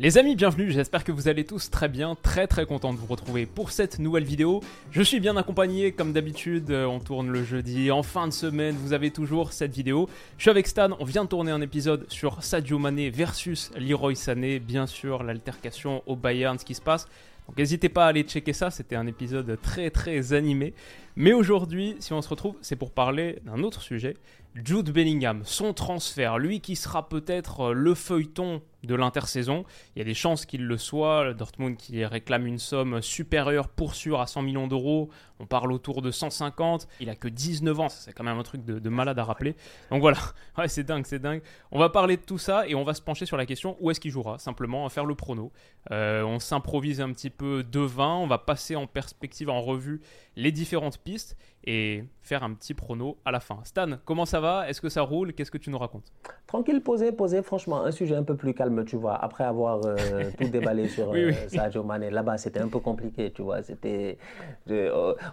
Les amis, bienvenue, j'espère que vous allez tous très bien, très très content de vous retrouver pour cette nouvelle vidéo. Je suis bien accompagné comme d'habitude, euh, on tourne le jeudi, en fin de semaine, vous avez toujours cette vidéo. Je suis avec Stan, on vient de tourner un épisode sur Sadio Mané versus Leroy Sané, bien sûr l'altercation au Bayern, ce qui se passe. Donc n'hésitez pas à aller checker ça, c'était un épisode très très animé. Mais aujourd'hui, si on se retrouve, c'est pour parler d'un autre sujet, Jude Bellingham, son transfert, lui qui sera peut-être le feuilleton de l'intersaison. Il y a des chances qu'il le soit. Dortmund qui réclame une somme supérieure pour sûr à 100 millions d'euros. On parle autour de 150. Il a que 19 ans. C'est quand même un truc de, malade à rappeler. Donc voilà. Ouais, c'est dingue, c'est dingue. On va parler de tout ça et on va se pencher sur la question où est-ce qu'il jouera. Simplement, à faire le prono. Euh, on s'improvise un petit peu devant. On va passer en perspective, en revue, les différentes pistes et faire un petit prono à la fin. Stan, comment ça va? Est-ce que ça roule? Qu'est-ce que tu nous racontes? Tranquille, posé, posé. Franchement, un sujet un peu plus calme, tu vois. Après avoir euh, tout déballé sur oui, euh, Sadio Mane, là-bas, c'était un peu compliqué, tu vois. C'était,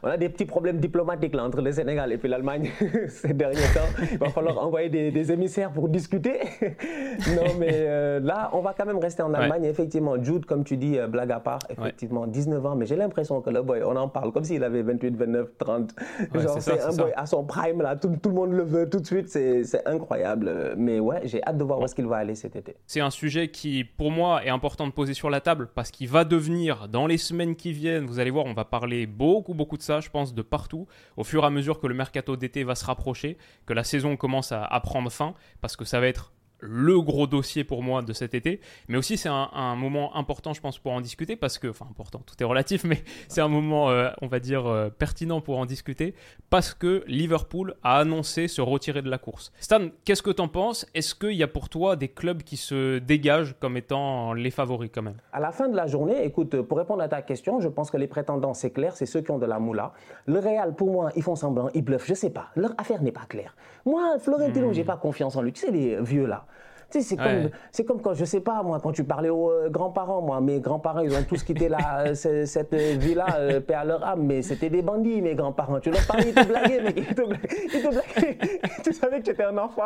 on a des petits problèmes diplomatiques là, entre le Sénégal et puis l'Allemagne ces derniers temps. Il va falloir envoyer des, émissaires pour discuter. non, mais euh, là, on va quand même rester en Allemagne. Effectivement, Jude, comme tu dis, blague à part, effectivement, 19 ans. Mais j'ai l'impression que le boy, on en parle comme s'il avait 28, 29, 30. Genre, c'est un boy à son prime, là, tout, tout, le monde le veut tout de suite, c'est incroyable. Mais ouais, j'ai hâte de voir où est-ce qu'il va aller cet été. C'est un sujet qui, pour moi, est important de poser sur la table parce qu'il va devenir, dans les semaines qui viennent, vous allez voir, on va parler beaucoup, beaucoup de ça, je pense, de partout, au fur et à mesure que le mercato d'été va se rapprocher, que la saison commence à, à prendre fin, parce que ça va être le gros dossier pour moi de cet été. Mais aussi, c'est un, moment important, je pense, pour en discuter, parce que, enfin, important, tout est relatif, mais c'est un moment, euh, on va dire, euh, pertinent pour en discuter, parce que Liverpool a annoncé se retirer de la course. Stan, qu'est-ce que t'en penses? Est-ce qu'il y a pour toi des clubs qui se dégagent comme étant les favoris quand même? À la fin de la journée, écoute, pour répondre à ta question, je pense que les prétendants, c'est clair, c'est ceux qui ont de la moula. Le Real, pour moi, ils font semblant, ils bluffent, je sais pas. Leur affaire n'est pas claire. Moi, Florentino, hmm. j'ai pas confiance en lui. Tu sais, les vieux là c'est comme, c'est comme quand, je sais pas, moi, quand tu parlais aux euh, grands-parents, moi, mes grands-parents, ils ont tous quitté la, euh, cette vie-là, euh, paix à leur âme, mais c'était des bandits, mes grands-parents. Tu leur parlais, ils te blaguaient, mais ils te blaguaient. tu savais que tu étais un enfant.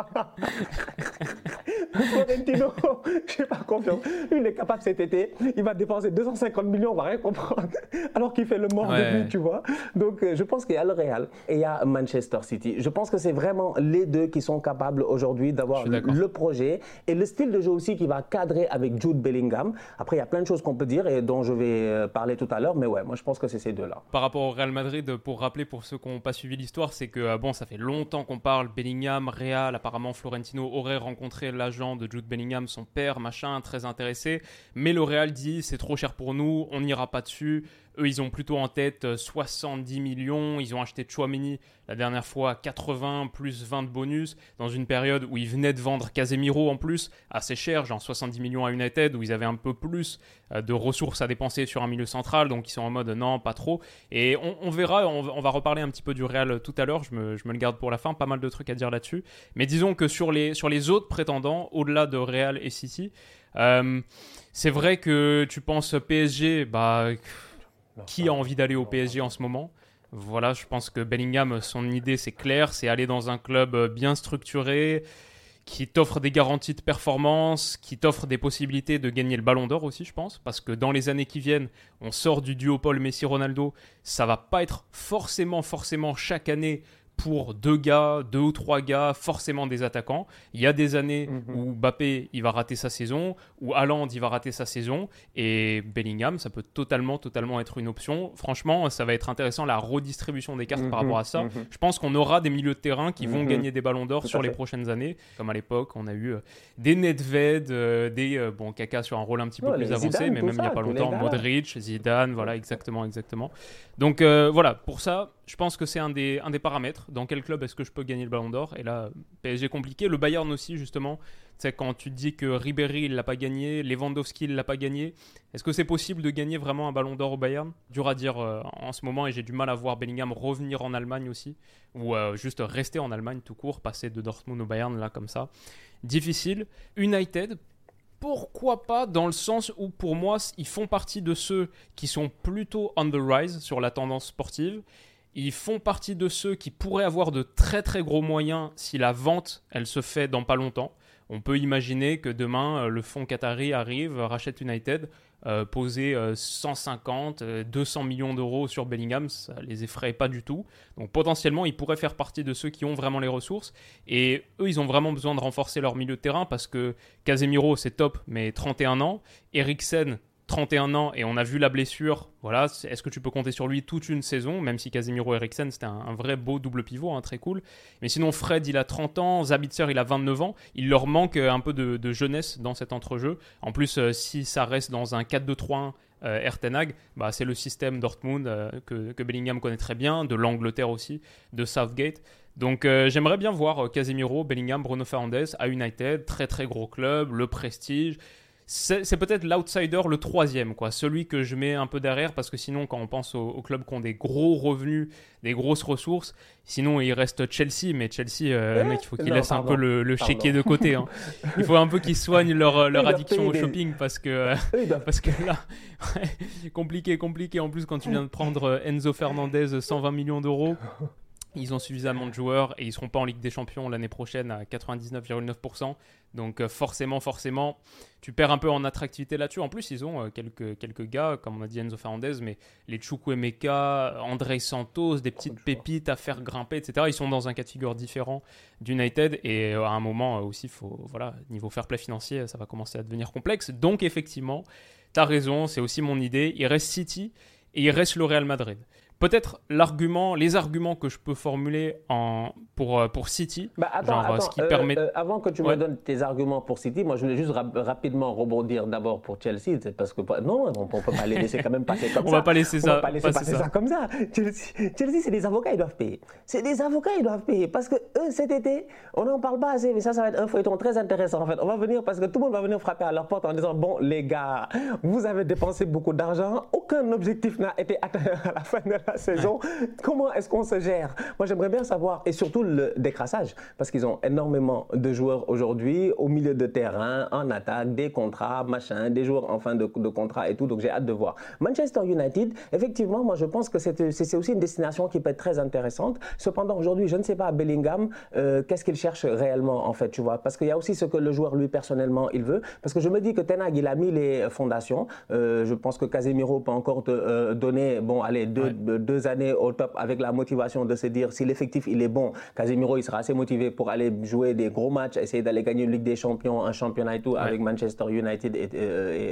Florentino, je n'ai pas confiance. il est capable cet été, il va dépenser 250 millions, on va rien comprendre, alors qu'il fait le mort de lui, tu vois. Donc, je pense qu'il y a le Real et il y a Manchester City. Je pense que c'est vraiment les deux qui sont capables aujourd'hui d'avoir le projet et le style de jeu aussi qui va cadrer avec Jude Bellingham. Après, il y a plein de choses qu'on peut dire et dont je vais euh, parler tout à l'heure, mais ouais, moi je pense que c'est ces deux-là. Par rapport au Real Madrid, pour rappeler pour ceux qui n'ont pas suivi l'histoire, c'est que euh, bon, ça fait longtemps qu'on parle Bellingham, Real, apparemment Florentino aurait rencontré l'agent de Jude Bellingham, son père, machin, très intéressé, mais le Real dit c'est trop cher pour nous, on n'ira pas dessus. Eux, ils ont plutôt en tête 70 euh, millions. Ils ont acheté Chouameni la dernière fois 80 plus 20 de bonus dans une période où ils venaient de vendre Casemiro en plus assez cher, genre 70 millions à United, où ils avaient un peu plus euh, de ressources à dépenser sur un milieu central. Donc ils sont en mode non, pas trop. Et on, verra, on, va reparler un petit peu du Real tout à l'heure. Je me, le garde pour la fin. Pas mal de trucs à dire là-dessus. Mais disons que sur les, sur les autres prétendants, au-delà de Real et City, euh, c'est vrai que tu penses PSG, bah qui a envie d'aller au PSG en ce moment Voilà, je pense que Bellingham, son idée, c'est clair, c'est aller dans un club euh, bien structuré, qui t'offre des garanties de performance, qui t'offre des possibilités de gagner le ballon d'or aussi, je pense, parce que dans les années qui viennent, on sort du duo Paul Messi-Ronaldo, ça va pas être forcément, forcément chaque année pour deux gars, deux ou trois gars, forcément des attaquants. Il y a des années mhm. où Mbappé il va rater sa saison, où Haaland il va rater sa saison, et Bellingham ça peut totalement, totalement être une option. Franchement, ça va être intéressant la redistribution des cartes par mhm. rapport à ça. Mhm. Je pense qu'on aura des milieux de terrain qui vont gagner des ballons d'or sur les prochaines années, comme à l'époque on a eu euh, des Nedved, euh, des euh, bon Kaka sur un rôle un petit peu plus avancé, mais même il n'y a pas longtemps Modric, Zidane, voilà exactement, exactement. Donc voilà pour ça je pense que c'est un des, un des paramètres. Dans quel club est-ce que je peux gagner le ballon d'or? Et là, PSG compliqué. Le Bayern aussi, justement. sais, quand tu dis que Ribéry il l'a pas gagné, Lewandowski il l'a pas gagné, est-ce que c'est possible de gagner vraiment un ballon d'or au Bayern? Dur à dire euh, en ce moment et j'ai du mal à voir Bellingham revenir en Allemagne aussi ou euh, juste rester en Allemagne tout court, passer de Dortmund au Bayern là comme ça. Difficile. United, pourquoi pas dans le sens où pour moi ils font partie de ceux qui sont plutôt on the rise sur la tendance sportive. Ils font partie de ceux qui pourraient avoir de très très gros moyens si la vente elle se fait dans pas longtemps. On peut imaginer que demain, euh, le fonds Qatari arrive, rachète United, euh, poser 150, euh, 200 millions d'euros sur Bellingham, ça les effraie pas du tout. Donc potentiellement, ils pourraient faire partie de ceux qui ont vraiment les ressources. Et eux, ils ont vraiment besoin de renforcer leur milieu de terrain parce que Casemiro, c'est top, mais 31 ans. Eriksen, 31 ans et on a vu la blessure. Voilà, est-ce que tu peux compter sur lui toute une saison, même si Casemiro Eriksen c'était un, vrai beau double pivot, hein, très cool. Mais sinon, Fred il a 30 ans, Zabitzer il a 29 ans. Il leur manque euh, un peu de, jeunesse dans cet entrejeu. En plus, euh, si ça reste dans un 4-2-3-1 euh, Ertenag, bah, c'est le système Dortmund euh, que, Bellingham connaît très bien, de l'Angleterre aussi, de Southgate. Donc j'aimerais bien voir Casemiro, Bellingham, Bruno Fernandes à United, très très gros club, le prestige c'est peut-être l'outsider, le troisième, quoi. Celui que je mets un peu derrière, parce que sinon, quand on pense aux, clubs qui ont des gros revenus, des grosses ressources, sinon il reste Chelsea, mais Chelsea, euh, mec, il faut qu'ils laissent un peu le, le chéquier de côté. Hein. Il faut un peu qu'ils soignent leur, leur addiction au shopping, parce que, parce que là, compliqué, compliqué. En plus, quand tu viens de prendre euh, Enzo Fernandez 120 millions d'euros. Ils ont suffisamment de joueurs et ils seront pas en Ligue des Champions l'année prochaine à 99,9%. Donc euh, forcément, forcément, tu perds un peu en attractivité là-dessus. En plus, ils ont euh, quelques, quelques gars, comme on a dit Enzo Fernandez, mais les Chukwemeka, André Santos, des petites pépites à faire grimper, etc. Ils sont dans un cas de figure différent d'United et euh, à un moment aussi, faut, voilà, niveau fair play financier, ça va commencer à devenir complexe. Donc effectivement, tu as raison, c'est aussi mon idée. Il reste City et il reste le Real Madrid. Peut-être l'argument, les arguments que je peux formuler en, pour, euh, pour City. Bah attends, ce qui euh, permet... Euh, avant que tu me donnes tes arguments pour City, moi je voulais juste rapidement rebondir d'abord pour Chelsea, parce que non, on ne peut pas les laisser quand même passer comme ça. On va pas laisser ça. Va pas laisser passer ça. comme ça. Chelsea, c'est des avocats, ils doivent payer. C'est des avocats, ils doivent payer. Parce que eux, cet été, on n'en parle pas assez, mais ça, ça va être un feuilleton très intéressant en fait. On va venir parce que tout le monde va venir frapper à leur porte en disant bon les gars, vous avez dépensé beaucoup d'argent, aucun objectif n'a été atteint à la fin de la saison. Comment est-ce qu'on se gère? Moi, j'aimerais bien savoir, et surtout le décrassage, parce qu'ils ont énormément de joueurs aujourd'hui au milieu de terrain, en attaque, des contrats, machin, des joueurs en fin de, de contrat et tout. Donc, j'ai hâte de voir. Manchester United, effectivement, moi, je pense que c'est aussi une destination qui peut être très intéressante. Cependant, aujourd'hui, je ne sais pas, Bellingham, euh, qu'est-ce qu'il cherche réellement, en fait, tu vois? Parce qu'il y a aussi ce que le joueur, lui, personnellement, il veut. Parce que je me dis que Tenag, il a mis les fondations. Euh, je pense que Casemiro peut encore te euh, donner, bon, allez, deux, deux années au top avec la motivation de se dire si l'effectif il est bon, Casemiro il sera assez motivé pour aller jouer des gros matchs, essayer d'aller gagner une Ligue des Champions, un championnat et tout avec Manchester United et,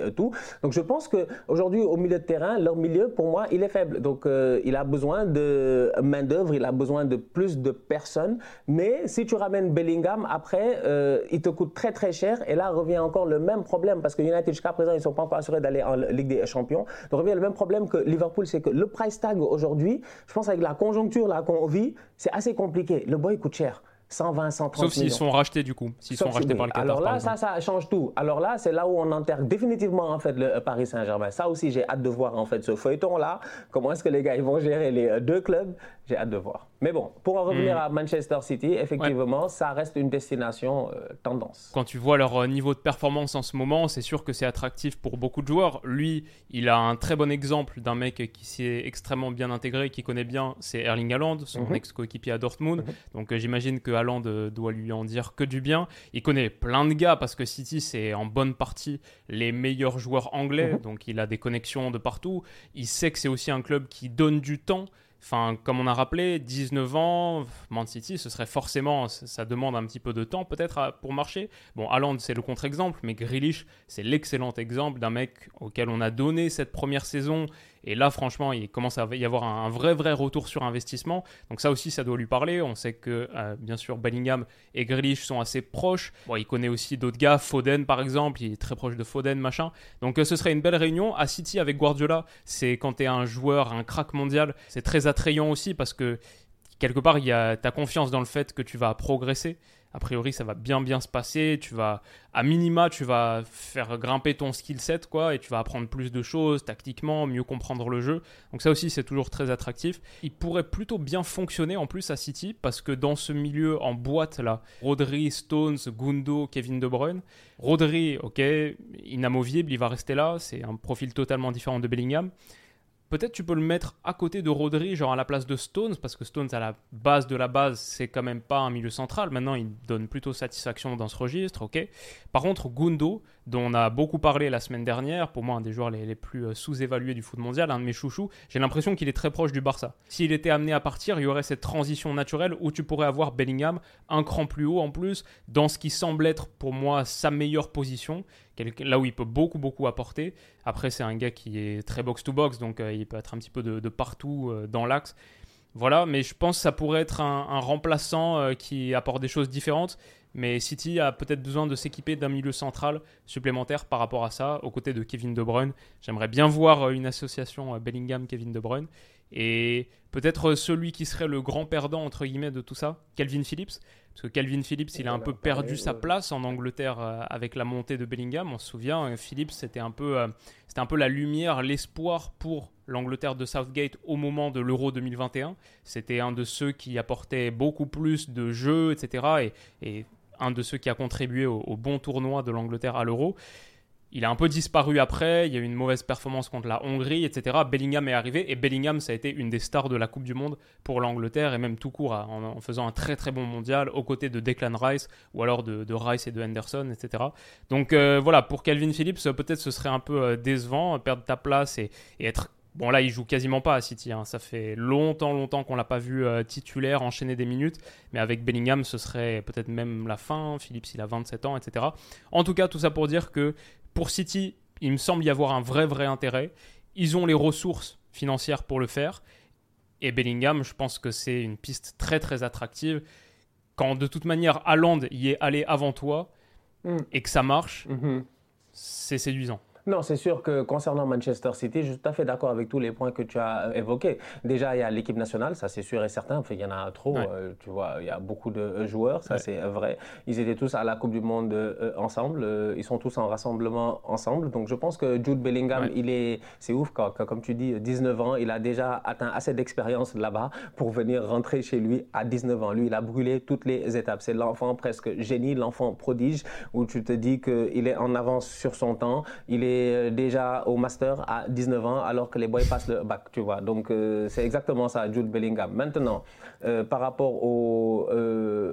et, tout. Donc je pense que aujourd'hui au milieu de terrain, leur milieu pour moi il est faible. Donc euh, il a besoin de main d'œuvre, il a besoin de plus de personnes. Mais si tu ramènes Bellingham après, euh, il te coûte très très cher et là revient encore le même problème parce que United jusqu'à présent ils sont pas encore assurés d'aller en Ligue des Champions. Donc revient le même problème que Liverpool, c'est que le price tag aujourd'hui je pense avec la conjoncture là qu'on vit, c'est assez compliqué. Le boy coûte cher. 120, 130 Sauf s'ils sont rachetés du coup, s'ils sont rachetés par le Qatar. Alors là, ça, ça change tout. Alors là, c'est là où on enterre définitivement en fait le Paris Saint-Germain. Ça aussi, j'ai hâte de voir en fait ce feuilleton là. Comment est-ce que les gars ils vont gérer les deux clubs? J'ai hâte de voir. Mais bon, pour en revenir hmm. à Manchester City, effectivement, ça reste une destination euh, tendance. Quand tu vois leur euh, niveau de performance en ce moment, c'est sûr que c'est attractif pour beaucoup de joueurs. Lui, il a un très bon exemple d'un mec qui s'est extrêmement bien intégré, qui connaît bien, c'est Erling Haaland, son mhm. ex-coéquipier à Dortmund. Mhm. Donc euh, j'imagine que Haaland doit lui en dire que du bien. Il connaît plein de gars parce que City, c'est en bonne partie les meilleurs joueurs anglais, mhm. donc il a des connexions de partout. Il sait que c'est aussi un club qui donne du temps. Enfin, comme on a rappelé, 19 ans, Man City, ce serait forcément, ça demande un petit peu de temps peut-être pour marcher. Bon, Haaland, c'est le contre-exemple, mais Grealish, c'est l'excellent exemple d'un mec auquel on a donné cette première saison et là, franchement, il commence à y avoir un vrai, vrai retour sur investissement. Donc ça aussi, ça doit lui parler. On sait que, euh, bien sûr, Bellingham et Grealish sont assez proches. Bon, il connaît aussi d'autres gars, Foden par exemple, il est très proche de Foden, machin. Donc euh, ce serait une belle réunion. À City avec Guardiola, c'est quand tu es un joueur, un crack mondial, c'est très attrayant aussi parce que quelque part, il y a ta confiance dans le fait que tu vas progresser. A priori, ça va bien bien se passer. Tu vas, à minima, tu vas faire grimper ton skill set, quoi, et tu vas apprendre plus de choses tactiquement, mieux comprendre le jeu. Donc ça aussi, c'est toujours très attractif. Il pourrait plutôt bien fonctionner en plus à City, parce que dans ce milieu en boîte là, Rodri, Stones, Gundo, Kevin De Bruyne. Rodri, ok, inamovible, il va rester là. C'est un profil totalement différent de Bellingham. Peut-être tu peux le mettre à côté de Rodri, genre à la place de Stones, parce que Stones, à la base de la base, c'est quand même pas un milieu central. Maintenant, il donne plutôt satisfaction dans ce registre, ok. Par contre, Gundo, dont on a beaucoup parlé la semaine dernière, pour moi un des joueurs les, plus euh, sous-évalués du foot mondial, un de mes chouchous, j'ai l'impression qu'il est très proche du Barça. S'il était amené à partir, il y aurait cette transition naturelle où tu pourrais avoir Bellingham un cran plus haut en plus, dans ce qui semble être pour moi sa meilleure position, là où il peut beaucoup beaucoup apporter. Après c'est un gars qui est très box-to-box, donc euh, il peut être un petit peu de, partout euh, dans l'axe. Voilà, mais je pense que ça pourrait être un, remplaçant qui apporte des choses différentes. Mais City a peut-être besoin de s'équiper d'un milieu central supplémentaire par rapport à ça, aux côtés de Kevin De Bruyne. J'aimerais bien voir euh, une association euh, Bellingham-Kevin De Bruyne. Et peut-être euh, celui qui serait le grand perdant, entre guillemets, de tout ça, Calvin Phillips. Parce que Calvin Phillips, il a un peu perdu sa place en Angleterre avec la montée de Bellingham. On se souvient, Phillips, c'était un, peu, c'était un peu la lumière, l'espoir pour l'Angleterre de Southgate au moment de l'Euro 2021. C'était un de ceux qui apportait beaucoup plus de jeux, etc. Et, et un de ceux qui a contribué au, bon tournoi de l'Angleterre à l'Euro. Il a un peu disparu après, il y a eu une mauvaise performance contre la Hongrie, etc. Bellingham est arrivé et Bellingham, ça a été une des stars de la Coupe du Monde pour l'Angleterre et même tout court en, faisant un très très bon mondial aux côtés de Declan Rice ou alors de, Rice et de Henderson, etc. Donc euh, voilà, pour Calvin Phillips, peut-être ce serait un peu euh, décevant, perdre ta place et, et être Bon, là, il joue quasiment pas à City. Hein. Ça fait longtemps, longtemps qu'on l'a pas vu euh, titulaire, enchaîner des minutes. Mais avec Bellingham, ce serait peut-être même la fin. Philippe, il a 27 ans, etc. En tout cas, tout ça pour dire que pour City, il me semble y avoir un vrai, vrai intérêt. Ils ont les ressources financières pour le faire. Et Bellingham, je pense que c'est une piste très, très attractive. Quand de toute manière, Haaland y est allé avant toi mm. et que ça marche, mm-hmm. c'est séduisant. Non, c'est sûr que concernant Manchester City, je suis tout à fait d'accord avec tous les points que tu as euh, évoqués. Déjà, il y a l'équipe nationale, ça c'est sûr et certain. Enfin, il y en a trop, euh, tu vois, il y a beaucoup de euh, joueurs, ça c'est vrai. Ils étaient tous à la Coupe du Monde ensemble, ils sont tous en rassemblement ensemble. Donc je pense que Jude Bellingham, il est, c'est ouf quand, comme tu dis, 19 ans, il a déjà atteint assez d'expérience là-bas pour venir rentrer chez lui à 19 ans. Lui, il a brûlé toutes les étapes. C'est l'enfant presque génie, l'enfant prodige, où tu te dis qu'il est en avance sur son temps. Il est euh, déjà au master à 19 ans alors que les boys passent le bac, tu vois. Donc euh, c'est exactement ça, Jude Bellingham. Maintenant, euh, par rapport au,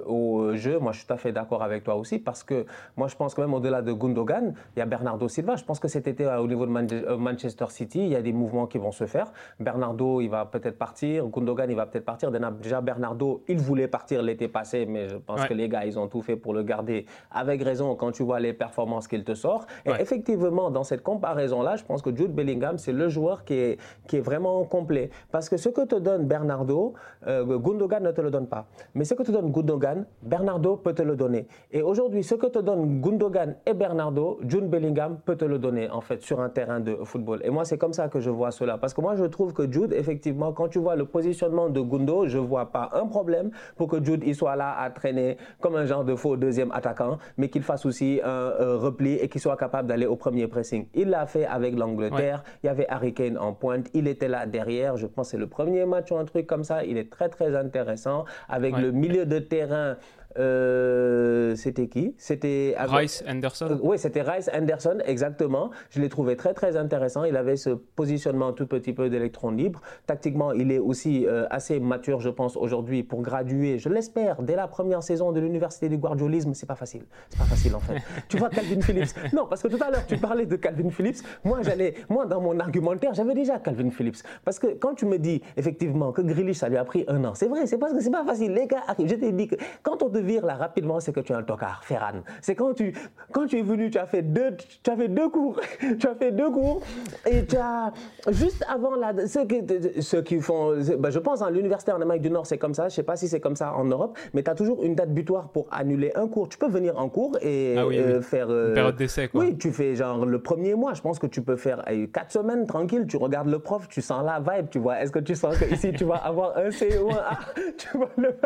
au, jeu, moi je suis tout à fait d'accord avec toi aussi parce que moi je pense que même au-delà de Gundogan, il y a Bernardo Silva. Je pense que cet été au niveau de Manchester City, il y a des mouvements qui vont se faire. Bernardo, il va peut-être partir. Gundogan, il va peut-être partir. Déjà Bernardo, il voulait partir l'été passé, mais je pense que les gars, ils ont tout fait pour le garder avec raison quand tu vois les performances qu'il te sort. Et effectivement, dans cette comparaison-là, je pense que Jude Bellingham, c'est le joueur qui est, qui est vraiment complet. Parce que ce que te donne Bernardo, euh, Gundogan ne te le donne pas. Mais ce que te donne Gundogan, Bernardo peut te le donner. Et aujourd'hui, ce que te donne Gundogan et Bernardo, Jude Bellingham peut te le donner, en fait, sur un terrain de football. Et moi, c'est comme ça que je vois cela. Parce que moi, je trouve que Jude, effectivement, quand tu vois le positionnement de Gundo, je ne vois pas un problème pour que Jude il soit là à traîner comme un genre de faux deuxième attaquant, mais qu'il fasse aussi un repli et qu'il soit capable d'aller au premier pressing. Il l'a fait avec l'Angleterre. Il y avait Harry Kane en pointe. Il était là derrière. Je pense que c'est le premier match ou un truc comme ça. Il est très, très intéressant. Avec le milieu de terrain euh, c'était qui? C'était Rice Anderson. Euh, oui, c'était Rice Anderson, exactement. Je l'ai trouvé très très intéressant. Il avait ce positionnement tout petit peu d'électron libre. Tactiquement, il est aussi euh, assez mature, je pense, aujourd'hui pour graduer. Je l'espère dès la première saison de l'université du guardiolisme. C'est pas facile. C'est pas facile en fait. tu vois Calvin Phillips? Non, parce que tout à l'heure tu parlais de Calvin Phillips. Moi, j'allais, moi dans mon argumentaire, j'avais déjà Calvin Phillips. Parce que quand tu me dis effectivement que Grealish ça lui a pris un an, c'est vrai. C'est parce que c'est pas facile. Les gars Je t'ai dit que quand on là rapidement, c'est que tu es un tocard, Ferran. C'est quand tu, quand tu es venu, tu as fait deux, tu as fait deux cours, tu as fait deux cours et tu as juste avant là, ceux qui, ceux qui font, ben je pense en l'université en Amérique du Nord, c'est comme ça. Je sais pas si c'est comme ça en Europe, mais tu as toujours une date butoir pour annuler un cours. Tu peux venir en cours et ah euh, faire euh, une période d'essai. Oui, tu fais genre le premier mois. Je pense que tu peux faire quatre semaines tranquille. Tu regardes le prof, tu sens la vibe, tu vois. Est-ce que tu sens que ici tu vas avoir un C ou un A, tu vois le,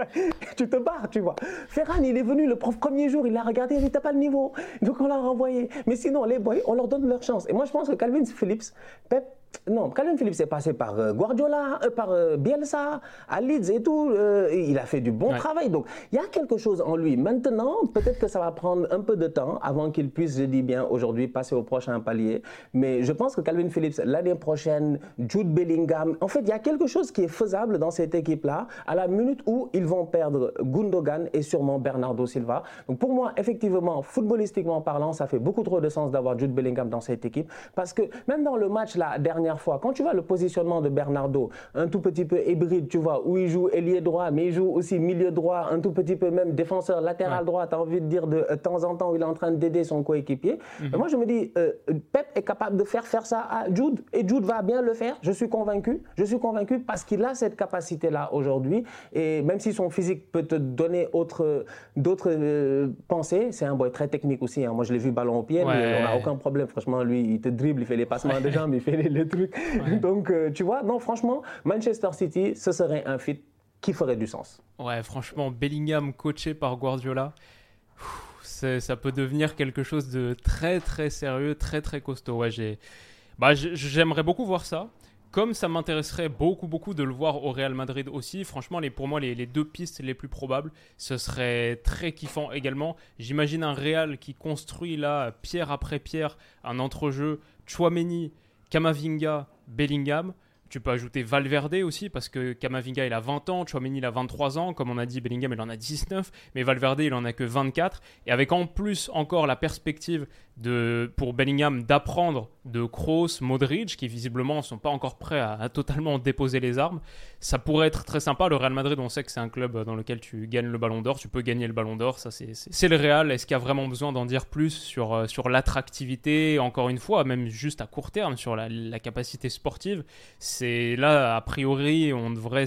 tu te barres, tu vois. Ferran, il est venu le premier jour, il a regardé, il n'était pas le niveau. Donc on l'a renvoyé. Mais sinon, les boys, on leur donne leur chance. Et moi, je pense que Calvin Phillips, Pep, non, Calvin Phillips est passé par euh, Guardiola, euh, par euh, Bielsa, à Leeds et tout. il a fait du bon travail. Donc, il y a quelque chose en lui. Maintenant, peut-être que ça va prendre un peu de temps avant qu'il puisse, je dis bien aujourd'hui, passer au prochain palier. Mais je pense que Calvin Phillips, l'année prochaine, Jude Bellingham, en fait, il y a quelque chose qui est faisable dans cette équipe-là à la minute où ils vont perdre Gundogan et sûrement Bernardo Silva. Donc, pour moi, effectivement, footballistiquement parlant, ça fait beaucoup trop de sens d'avoir Jude Bellingham dans cette équipe. Parce que même dans le match, la dernière fois. Quand tu vois le positionnement de Bernardo, un tout petit peu hybride, tu vois, où il joue ailier droit, mais il joue aussi milieu droit, un tout petit peu même défenseur latéral droit, tu as envie de dire de, euh, temps en temps où il est en train d'aider son coéquipier. Mhm. Moi, je me dis, euh, Pep est capable de faire faire ça à Jude, et Jude va bien le faire, je suis convaincu. Je suis convaincu parce qu'il a cette capacité-là aujourd'hui, et même si son physique peut te donner d'autres euh, pensées, c'est un boy très technique aussi. Hein. Moi, je l'ai vu ballon au pied, mais on n'a aucun problème. Franchement, lui, il te dribble, il fait les passements de jambes, il fait les, Donc, euh, tu vois, non, franchement, Manchester City, ce serait un fit qui ferait du sens. Ouais, franchement, Bellingham coaché par Guardiola, ça peut devenir quelque chose de très très sérieux, très très costaud. Ouais, j'ai, bah, j'aimerais beaucoup voir ça. Comme ça m'intéresserait beaucoup, beaucoup de le voir au Real Madrid aussi, franchement, les, pour moi, les, les, deux pistes les plus probables, ce serait très kiffant également. J'imagine un Real qui construit là, pierre après pierre, un entrejeu. Chouameni, Kamavinga, Bellingham. Tu peux ajouter Valverde aussi, parce que Kamavinga, il a 20 ans, Chouameni, il a 23 ans. Comme on a dit, Bellingham, il en a 19. Mais Valverde, il en a que 24. Et avec en plus encore la perspective pour Bellingham d'apprendre de Kroos, Modric, qui visiblement ne sont pas encore prêts à, totalement déposer les armes. Ça pourrait être très sympa. Le Real Madrid, on sait que c'est un club dans lequel tu gagnes le ballon d'or, tu peux gagner le ballon d'or, c'est le Real. Est-ce qu'il y a vraiment besoin d'en dire plus sur, euh, sur l'attractivité, encore une fois, même juste à court terme, sur la, capacité sportive? C'est là, a priori, on devrait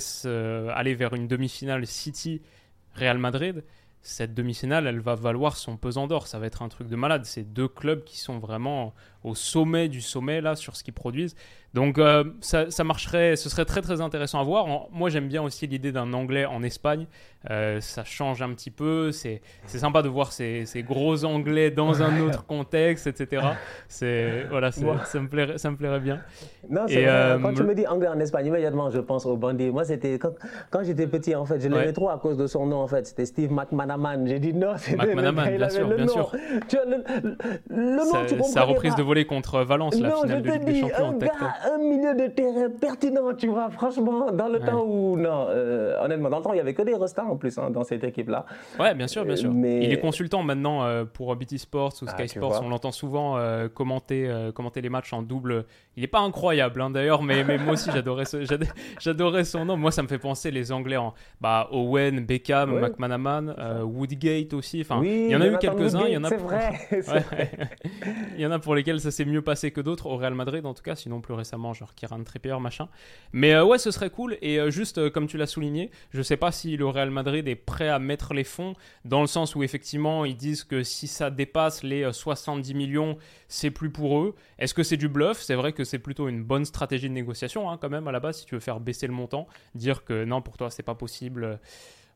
aller vers une demi-finale City-Real Madrid cette demi-finale, elle va valoir son pesant d'or. Ça va être un truc de malade. C'est deux clubs qui sont vraiment au sommet du sommet là sur ce qu'ils produisent. Donc euh, ça, marcherait, ce serait très très intéressant à voir. moi j'aime bien aussi l'idée d'un anglais en Espagne. Euh, ça change un petit peu. C'est sympa de voir ces, gros anglais dans un autre contexte, etc. C'est voilà, ça me plairait, ça me plairait bien. Non, euh, quand tu me dis anglais en Espagne, immédiatement je pense au bandit. Moi c'était quand, quand j'étais petit en fait, je l'aimais trop à cause de son nom en fait. C'était Steve McManaman. J'ai dit non, c'est McManaman, bien sûr, bien sûr. Tu le, le, nom, tu Sa reprise de volée contre Valence, la finale de Ligue des Champions. Un, gars, un milieu de terrain pertinent, tu vois, franchement, dans le temps où, non, euh, honnêtement, dans le temps, il n'y avait que des restats en plus hein, dans cette équipe-là. Ouais, bien sûr, bien sûr. Mais... Il est consultant maintenant euh, pour BT Sports ou ah, Sky Sports. On l'entend souvent euh, commenter, commenter les matchs en double. Il n'est pas incroyable, hein, d'ailleurs, mais, mais moi aussi, j'adorais, j'adorais son nom. Moi, ça me fait penser les Anglais en bah, Owen, Beckham, McManaman, Woodgate aussi. Enfin, il y en a eu quelques-uns. Il y en a. C'est vrai. il y en a pour lesquels ça s'est mieux passé que d'autres au Real Madrid en tout cas, sinon plus récemment genre Kieran Trippier machin. Mais euh, ouais, ce serait cool et euh, juste euh, comme tu l'as souligné, je sais pas si le Real Madrid est prêt à mettre les fonds dans le sens où effectivement ils disent que si ça dépasse les 70 millions, c'est plus pour eux. Est-ce que c'est du bluff? C'est vrai que c'est plutôt une bonne stratégie de négociation hein, quand même à la base si tu veux faire baisser le montant, dire que non pour toi c'est pas possible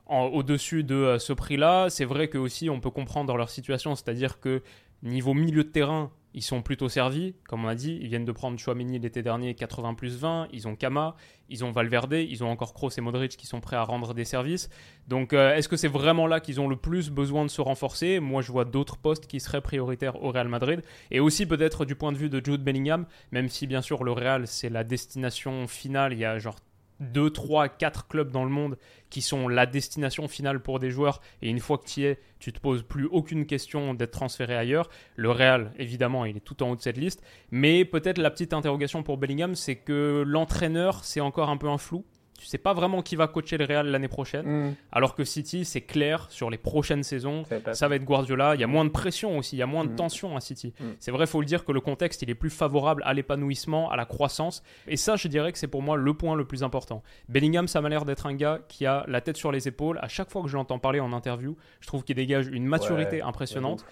au-dessus de ce prix-là. C'est vrai que aussi on peut comprendre leur situation, c'est-à-dire que niveau milieu de terrain, ils sont plutôt servis, comme on a dit. Ils viennent de prendre Chouameni l'été dernier, 80 plus 20. Ils ont Kama, ils ont Valverde, ils ont encore Kroos et Modric qui sont prêts à rendre des services. Donc, euh, est-ce que c'est vraiment là qu'ils ont le plus besoin de se renforcer? Moi, je vois d'autres postes qui seraient prioritaires au Real Madrid. Et aussi, peut-être du point de vue de Jude Bellingham, même si, bien sûr, le Real, c'est la destination finale. Il y a genre 2, 3, 4 clubs dans le monde qui sont la destination finale pour des joueurs. Et une fois que tu y es, tu te poses plus aucune question d'être transféré ailleurs. Le Real, évidemment, il est tout en haut de cette liste. Mais peut-être la petite interrogation pour Bellingham, c'est que l'entraîneur, c'est encore un peu un flou tu sais pas vraiment qui va coacher le Real l'année prochaine. Mm. Alors que City, c'est clair sur les prochaines saisons, ça va être Guardiola. Il y a moins de pression aussi, il y a moins de mm. tension à City. Mm. C'est vrai, il faut le dire que le contexte, il est plus favorable à l'épanouissement, à la croissance. Et ça, je dirais que c'est pour moi le point le plus important. Bellingham, ça m'a l'air d'être un gars qui a la tête sur les épaules. À chaque fois que je l'entends parler en interview, je trouve qu'il dégage une maturité impressionnante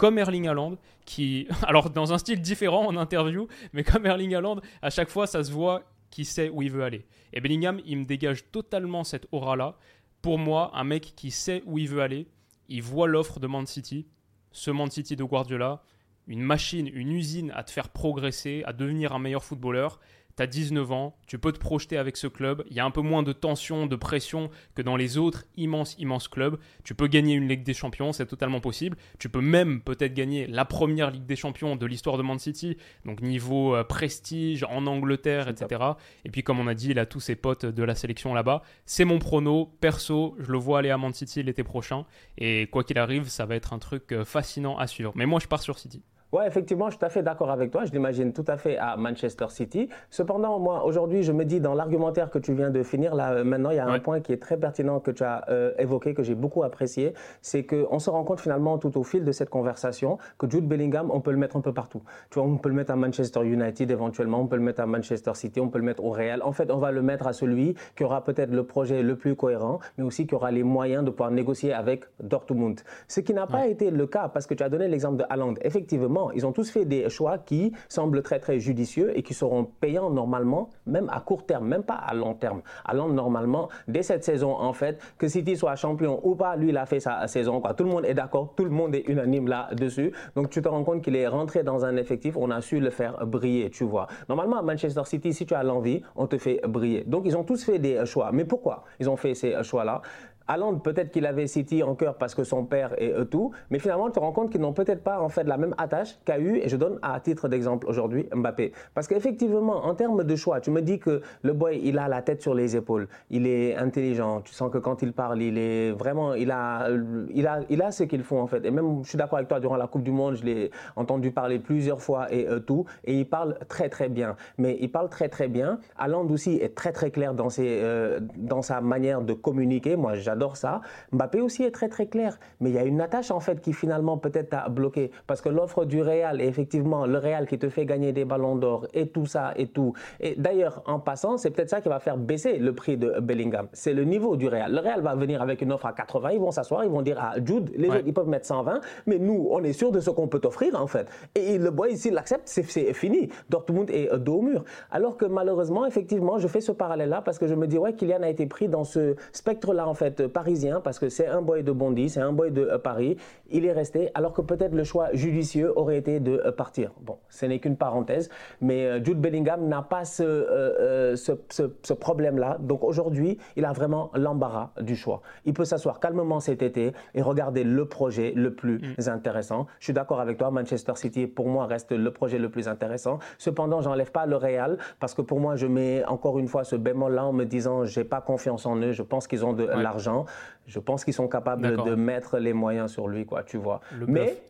comme Erling Haaland, qui, alors dans un style différent en interview, mais comme Erling Haaland, à chaque fois ça se voit qui sait où il veut aller. Et Bellingham, il me dégage totalement cette aura-là. Pour moi, un mec qui sait où il veut aller, il voit l'offre de Man City, ce Man City de Guardiola, une machine, une usine à te faire progresser, à devenir un meilleur footballeur tu 19 ans, tu peux te projeter avec ce club, il y a un peu moins de tension, de pression que dans les autres immenses, immenses clubs. Tu peux gagner une Ligue des Champions, c'est totalement possible. Tu peux même peut-être gagner la première Ligue des Champions de l'histoire de Man City, donc niveau euh, prestige en Angleterre, etc. Et puis comme on a dit, il a tous ses potes de la sélection là-bas. C'est mon prono, perso, je le vois aller à Man City l'été prochain. Et quoi qu'il arrive, ça va être un truc euh, fascinant à suivre. Mais moi, je pars sur City. Ouais, effectivement, je suis tout à fait d'accord avec toi. Je l'imagine tout à fait à Manchester City. Cependant, moi, aujourd'hui, je me dis, dans l'argumentaire que tu viens de finir, là, euh, maintenant, il y a un point qui est très pertinent que tu as euh, évoqué, que j'ai beaucoup apprécié. C'est qu'on se rend compte finalement, tout au fil de cette conversation, que Jude Bellingham, on peut le mettre un peu partout. Tu vois, on peut le mettre à Manchester United éventuellement, on peut le mettre à Manchester City, on peut le mettre au Real. En fait, on va le mettre à celui qui aura peut-être le projet le plus cohérent, mais aussi qui aura les moyens de pouvoir négocier avec Dortmund. Ce qui n'a pas été le cas, parce que tu as donné l'exemple de Haaland. Effectivement, ils ont tous fait des choix qui semblent très très judicieux et qui seront payants normalement, même à court terme, même pas à long terme. Allant normalement, dès cette saison en fait, que City soit champion ou pas, lui il a fait sa saison. Tout le monde est d'accord, tout le monde est unanime là-dessus. Donc tu te rends compte qu'il est rentré dans un effectif, on a su le faire briller, tu vois. Normalement à Manchester City, si tu as l'envie, on te fait briller. Donc ils ont tous fait des choix. Mais pourquoi ils ont fait ces choix-là? Haaland, peut-être qu'il avait City en cœur parce que son père et tout, mais finalement, tu te rends compte qu'ils n'ont peut-être pas en fait la même attache qu'a eu, et je donne à titre d'exemple aujourd'hui Mbappé. Parce qu'effectivement, en termes de choix, tu me dis que le boy, il a la tête sur les épaules, il est intelligent, tu sens que quand il parle, il est vraiment, il a, il a, il a ce qu'il faut en fait. Et même, je suis d'accord avec toi, durant la Coupe du Monde, je l'ai entendu parler plusieurs fois et tout, et il parle très très bien. Mais il parle très très bien. Haaland aussi est très très clair dans, ses, euh, dans sa manière de communiquer. Moi, j'adore ça. Mbappé aussi est très très clair, mais il y a une attache en fait qui finalement peut-être a bloqué parce que l'offre du Real, et effectivement le Real qui te fait gagner des ballons d'or et tout ça et tout. Et d'ailleurs, en passant, c'est peut-être ça qui va faire baisser le prix de Bellingham. C'est le niveau du Real. Le Real va venir avec une offre à 80, ils vont s'asseoir, ils vont dire à Jude, les autres ils peuvent mettre 120, mais nous on est sûr de ce qu'on peut offrir en fait. Et le boy s'il l'accepte, c'est fini. Dortmund est dos au mur. Alors que malheureusement, effectivement, je fais ce parallèle là parce que je me dis ouais, Kylian a été pris dans ce spectre là en fait parisien parce que c'est un boy de Bondy, c'est un boy de euh, Paris. Il est resté alors que peut-être le choix judicieux aurait été de euh, partir. Bon, ce n'est qu'une parenthèse, mais euh, Jude Bellingham n'a pas ce, ce, problème-là. Donc aujourd'hui, il a vraiment l'embarras du choix. Il peut s'asseoir calmement cet été et regarder le projet le plus mm. intéressant. Je suis d'accord avec toi, Manchester City pour moi reste le projet le plus intéressant. Cependant, j'enlève pas le Real parce que pour moi, je mets encore une fois ce bémol-là en me disant j'ai pas confiance en eux. Je pense qu'ils ont de l'argent. Je pense qu'ils sont capables de mettre les moyens sur lui, quoi, tu vois. Mais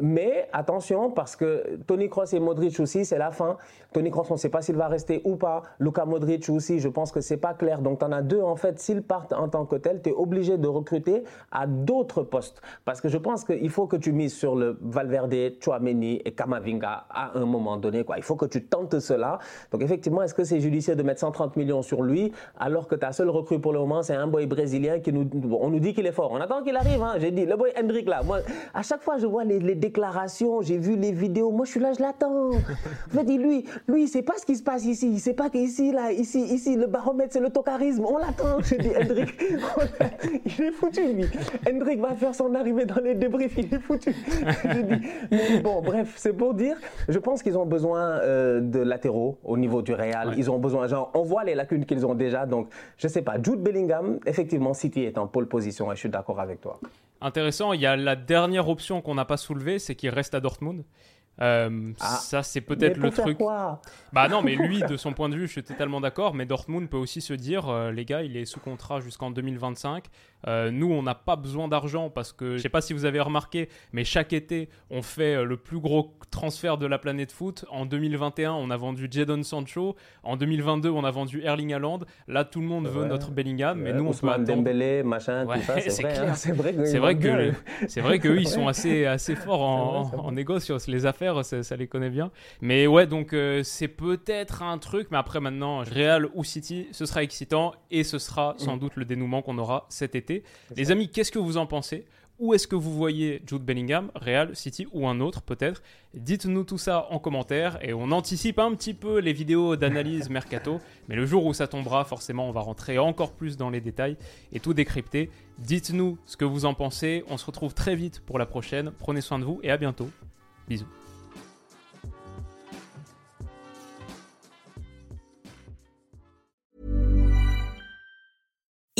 mais attention, parce que Tony Kroos et Modric aussi, c'est la fin. Tony Kroos, on ne sait pas s'il va rester ou pas. Luka Modric aussi, je pense que c'est pas clair. Donc, tu en as deux, en fait. S'ils partent en tant que tel, tu es obligé de recruter à d'autres postes. Parce que je pense qu'il faut que tu mises sur le Valverde, Chouameni et Kamavinga à un moment donné. Quoi. Il faut que tu tentes cela. Donc, effectivement, est-ce que c'est judicieux de mettre 130 millions sur lui alors que ta seule recrue pour le moment, c'est un boy brésilien qui nous. on nous dit qu'il est fort. On attend qu'il arrive. Hein. J'ai dit, le boy Hendrik là. Moi, à chaque fois, je vois les, les déclarations, j'ai vu les vidéos. Moi, je suis là, je l'attends. En fait, lui, lui, il sait pas ce qui se passe ici. Il sait pas qu'ici, là, ici, ici, le baromètre, c'est le tocarisme. On l'attend. Je dis, Hendrik, il est foutu, lui. Hendrik va faire son arrivée dans les débriefs. Il est foutu. Je dis, bon, bref, c'est pour dire, je pense qu'ils ont besoin euh, de latéraux au niveau du Real. Ils ont besoin, genre, on voit les lacunes qu'ils ont déjà. Donc, je sais pas. Jude Bellingham, effectivement, City est en pole position et je suis d'accord avec toi. Intéressant. Il y a la dernière option qu'on n'a pas soulevée, c'est qu'il reste à Dortmund. Euh, ah. ça, c'est peut-être le truc. Bah non, mais lui, de son point de vue, je suis totalement d'accord. Mais Dortmund peut aussi se dire, euh, les gars, il est sous contrat jusqu'en 2025. Euh, nous, on n'a pas besoin d'argent parce que, je sais pas si vous avez remarqué, mais chaque été, on fait le plus gros transfert de la planète foot. En 2021, on a vendu Jadon Sancho. En 2022, on a vendu Erling Haaland. Là, tout le monde veut notre Bellingham, mais nous, on peut attendre. Dembélé, machin, tout ça, c'est vrai. Hein. c'est vrai, c'est vrai que, c'est vrai qu'eux, ils sont assez, assez forts en, en, négo sur les affaires ça, les connaît bien. Mais ouais, donc euh, c'est peut-être un truc, mais après maintenant, Real ou City, ce sera excitant et ce sera sans mm. doute le dénouement qu'on aura cet été. Les amis, qu'est-ce que vous en pensez? Où est-ce que vous voyez Jude Bellingham, Real, City ou un autre peut-être? Dites-nous tout ça en commentaire et on anticipe un petit peu les vidéos d'analyse mercato. Mais le jour où ça tombera, forcément, on va rentrer encore plus dans les détails et tout décrypter. Dites-nous ce que vous en pensez. On se retrouve très vite pour la prochaine. Prenez soin de vous et à bientôt. Bisous.